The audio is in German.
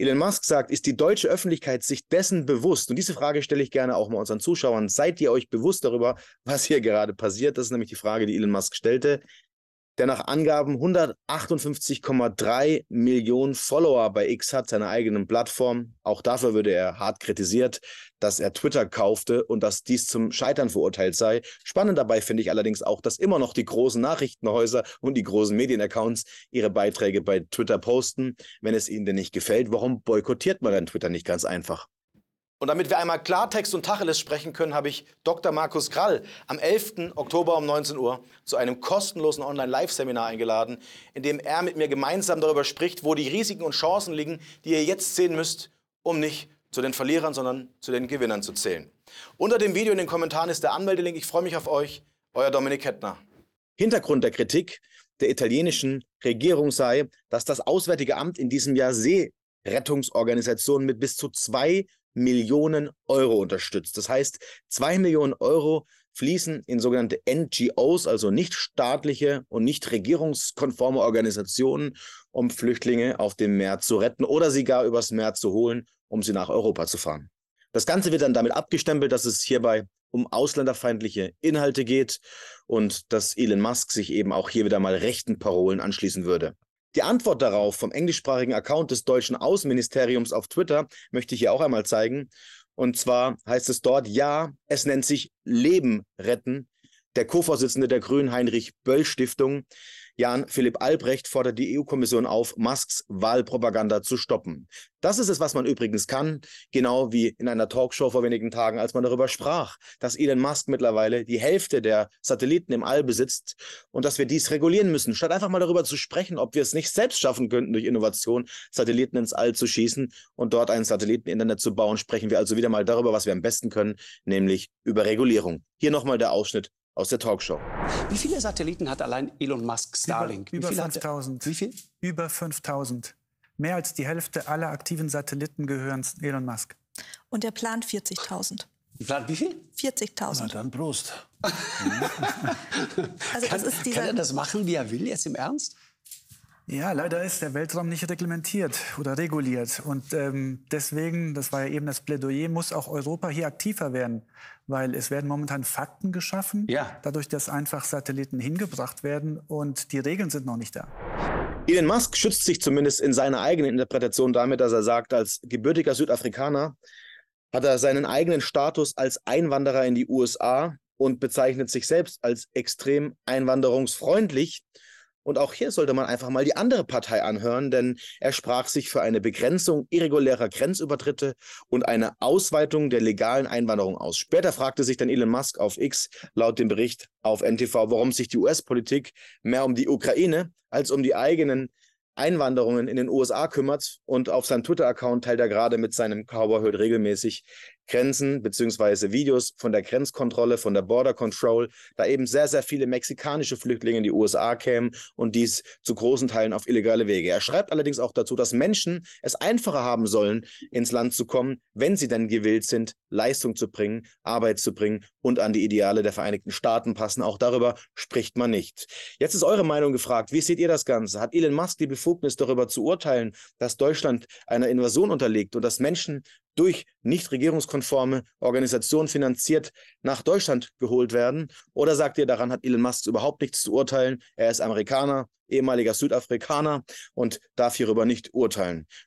Elon Musk sagt, ist die deutsche Öffentlichkeit sich dessen bewusst? Und diese Frage stelle ich gerne auch mal unseren Zuschauern. Seid ihr euch bewusst darüber, was hier gerade passiert? Das ist nämlich die Frage, die Elon Musk stellte der nach Angaben 158,3 Millionen Follower bei X hat, seiner eigenen Plattform. Auch dafür würde er hart kritisiert, dass er Twitter kaufte und dass dies zum Scheitern verurteilt sei. Spannend dabei finde ich allerdings auch, dass immer noch die großen Nachrichtenhäuser und die großen Medienaccounts ihre Beiträge bei Twitter posten, wenn es ihnen denn nicht gefällt. Warum boykottiert man dann Twitter nicht ganz einfach? Und damit wir einmal Klartext und Tacheles sprechen können, habe ich Dr. Markus Grall am 11. Oktober um 19 Uhr zu einem kostenlosen Online-Live-Seminar eingeladen, in dem er mit mir gemeinsam darüber spricht, wo die Risiken und Chancen liegen, die ihr jetzt sehen müsst, um nicht zu den Verlierern, sondern zu den Gewinnern zu zählen. Unter dem Video in den Kommentaren ist der Anmeldelink. Ich freue mich auf euch. Euer Dominik Kettner. Hintergrund der Kritik der italienischen Regierung sei, dass das Auswärtige Amt in diesem Jahr Seerettungsorganisationen mit bis zu zwei Millionen Euro unterstützt. Das heißt, zwei Millionen Euro fließen in sogenannte NGOs, also nicht staatliche und nicht regierungskonforme Organisationen, um Flüchtlinge auf dem Meer zu retten oder sie gar übers Meer zu holen, um sie nach Europa zu fahren. Das Ganze wird dann damit abgestempelt, dass es hierbei um ausländerfeindliche Inhalte geht und dass Elon Musk sich eben auch hier wieder mal rechten Parolen anschließen würde. Die Antwort darauf vom englischsprachigen Account des deutschen Außenministeriums auf Twitter möchte ich hier auch einmal zeigen. Und zwar heißt es dort, ja, es nennt sich Leben retten. Der Co-Vorsitzende der Grünen, Heinrich Böll Stiftung, Jan Philipp Albrecht fordert die EU-Kommission auf, Musks Wahlpropaganda zu stoppen. Das ist es, was man übrigens kann, genau wie in einer Talkshow vor wenigen Tagen, als man darüber sprach, dass Elon Musk mittlerweile die Hälfte der Satelliten im All besitzt und dass wir dies regulieren müssen, statt einfach mal darüber zu sprechen, ob wir es nicht selbst schaffen könnten, durch Innovation Satelliten ins All zu schießen und dort ein Satelliteninternet zu bauen, sprechen wir also wieder mal darüber, was wir am besten können, nämlich über Regulierung. Hier nochmal der Ausschnitt aus der Talkshow. Wie viele Satelliten hat allein Elon Musk Starlink? Über, über 5000. Wie viel? Über 5000. Mehr als die Hälfte aller aktiven Satelliten gehören Elon Musk. Und er plant 40.000. Plant wie viel? 40.000. Na dann Prost. also kann, kann er das machen, wie er will, jetzt im Ernst? Ja, leider ist der Weltraum nicht reglementiert oder reguliert. Und ähm, deswegen, das war ja eben das Plädoyer, muss auch Europa hier aktiver werden. Weil es werden momentan Fakten geschaffen, ja. dadurch, dass einfach Satelliten hingebracht werden und die Regeln sind noch nicht da. Elon Musk schützt sich zumindest in seiner eigenen Interpretation damit, dass er sagt, als gebürtiger Südafrikaner hat er seinen eigenen Status als Einwanderer in die USA und bezeichnet sich selbst als extrem einwanderungsfreundlich und auch hier sollte man einfach mal die andere Partei anhören, denn er sprach sich für eine Begrenzung irregulärer Grenzübertritte und eine Ausweitung der legalen Einwanderung aus. Später fragte sich dann Elon Musk auf X laut dem Bericht auf NTV, warum sich die US-Politik mehr um die Ukraine als um die eigenen Einwanderungen in den USA kümmert und auf seinem Twitter-Account teilt er gerade mit seinem Cowboy regelmäßig Grenzen beziehungsweise Videos von der Grenzkontrolle, von der Border Control, da eben sehr, sehr viele mexikanische Flüchtlinge in die USA kämen und dies zu großen Teilen auf illegale Wege. Er schreibt allerdings auch dazu, dass Menschen es einfacher haben sollen, ins Land zu kommen, wenn sie denn gewillt sind, Leistung zu bringen, Arbeit zu bringen und an die Ideale der Vereinigten Staaten passen. Auch darüber spricht man nicht. Jetzt ist eure Meinung gefragt. Wie seht ihr das Ganze? Hat Elon Musk die Befugnis, darüber zu urteilen, dass Deutschland einer Invasion unterliegt und dass Menschen durch nicht regierungskonforme Organisationen finanziert nach Deutschland geholt werden? Oder sagt ihr, daran hat Elon Musk überhaupt nichts zu urteilen? Er ist Amerikaner, ehemaliger Südafrikaner und darf hierüber nicht urteilen.